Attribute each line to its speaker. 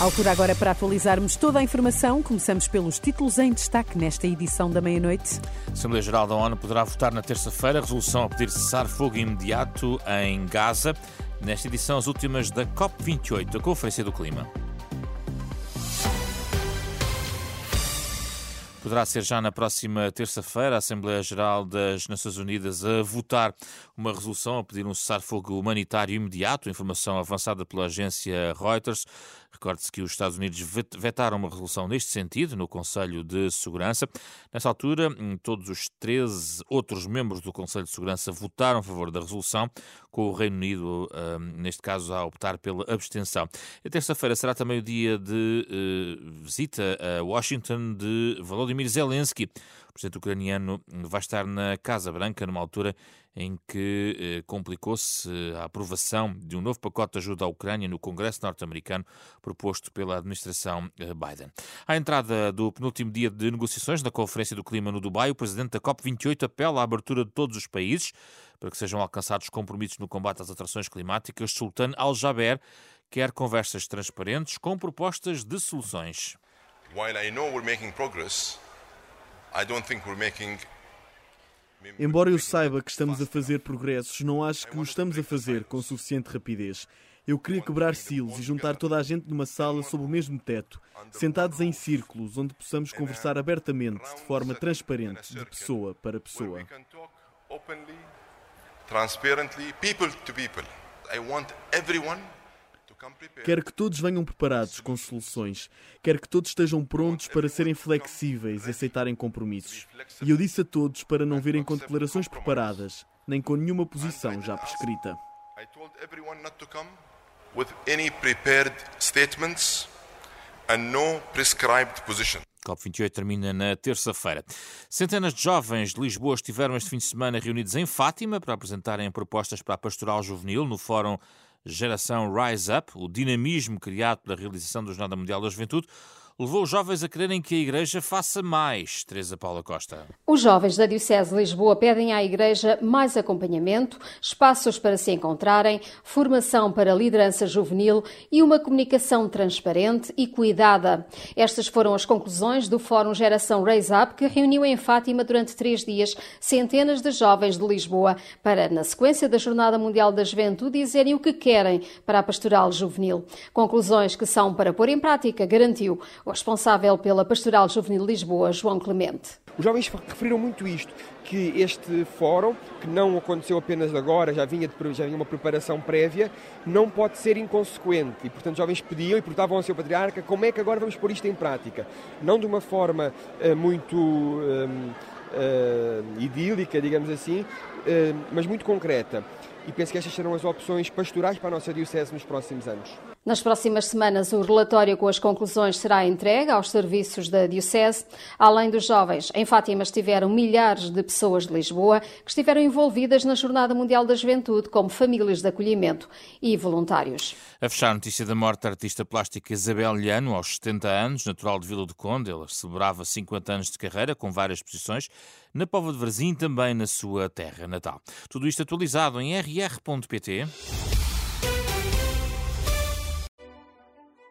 Speaker 1: Altura agora para atualizarmos toda a informação. Começamos pelos títulos em destaque nesta edição da meia-noite.
Speaker 2: A Assembleia Geral da ONU poderá votar na terça-feira a resolução a pedir cessar fogo imediato em Gaza. Nesta edição, as últimas da COP28, a Conferência do Clima. Poderá ser já na próxima terça-feira a Assembleia Geral das Nações Unidas a votar uma resolução a pedir um cessar-fogo humanitário imediato, informação avançada pela agência Reuters. Recorde-se que os Estados Unidos vetaram uma resolução neste sentido no Conselho de Segurança. Nessa altura, todos os 13 outros membros do Conselho de Segurança votaram a favor da resolução, com o Reino Unido, neste caso, a optar pela abstenção. A terça-feira será também o dia de uh, visita a Washington de Volodymyr Zelensky. O presidente ucraniano vai estar na Casa Branca numa altura em que eh, complicou-se a aprovação de um novo pacote de ajuda à Ucrânia no Congresso norte-americano proposto pela administração eh, Biden. À entrada do penúltimo dia de negociações na Conferência do Clima no Dubai, o presidente da COP28 apela à abertura de todos os países para que sejam alcançados compromissos no combate às alterações climáticas. Sultan Al-Jaber quer conversas transparentes com propostas de soluções. While I know we're making progress,
Speaker 3: I don't think we're making Embora eu saiba que estamos a fazer progressos, não acho que o estamos a fazer com suficiente rapidez. Eu queria quebrar silos e juntar toda a gente numa sala sob o mesmo teto, sentados em círculos onde possamos conversar abertamente, de forma transparente, de pessoa para pessoa. Transparently, people to people. I want everyone Quero que todos venham preparados com soluções. Quero que todos estejam prontos para serem flexíveis e aceitarem compromissos. E eu disse a todos para não virem com declarações preparadas, nem com nenhuma posição já prescrita.
Speaker 2: with any prepared statements and no prescribed position. COP28 termina na terça-feira. Centenas de jovens de Lisboa estiveram este fim de semana reunidos em Fátima para apresentarem propostas para a pastoral juvenil no Fórum Geração Rise Up, o dinamismo criado pela realização do Jornada Mundial da Juventude, levou os jovens a quererem que a Igreja faça mais. Teresa Paula Costa.
Speaker 4: Os jovens da Diocese de Lisboa pedem à Igreja mais acompanhamento, espaços para se encontrarem, formação para liderança juvenil e uma comunicação transparente e cuidada. Estas foram as conclusões do Fórum Geração Raise Up, que reuniu em Fátima durante três dias centenas de jovens de Lisboa para, na sequência da Jornada Mundial da Juventude, dizerem o que querem para a pastoral juvenil. Conclusões que são para pôr em prática, garantiu o responsável pela Pastoral Juvenil Lisboa, João Clemente.
Speaker 5: Os jovens referiram muito isto, que este fórum, que não aconteceu apenas agora, já vinha, de, já vinha uma preparação prévia, não pode ser inconsequente. E, portanto, os jovens pediam e perguntavam ao seu patriarca como é que agora vamos pôr isto em prática. Não de uma forma uh, muito uh, uh, idílica, digamos assim, mas muito concreta. E penso que estas serão as opções pastorais para a nossa Diocese nos próximos anos.
Speaker 4: Nas próximas semanas, o relatório com as conclusões será entregue aos serviços da Diocese. Além dos jovens, em Fátima estiveram milhares de pessoas de Lisboa que estiveram envolvidas na Jornada Mundial da Juventude, como famílias de acolhimento e voluntários.
Speaker 2: A fechar a notícia da morte da artista plástica Isabel Liano, aos 70 anos, natural de Vila do Conde. Ela celebrava 50 anos de carreira, com várias exposições, na Pova de Varzim também na sua terra natal. Tudo isto atualizado em rr.pt.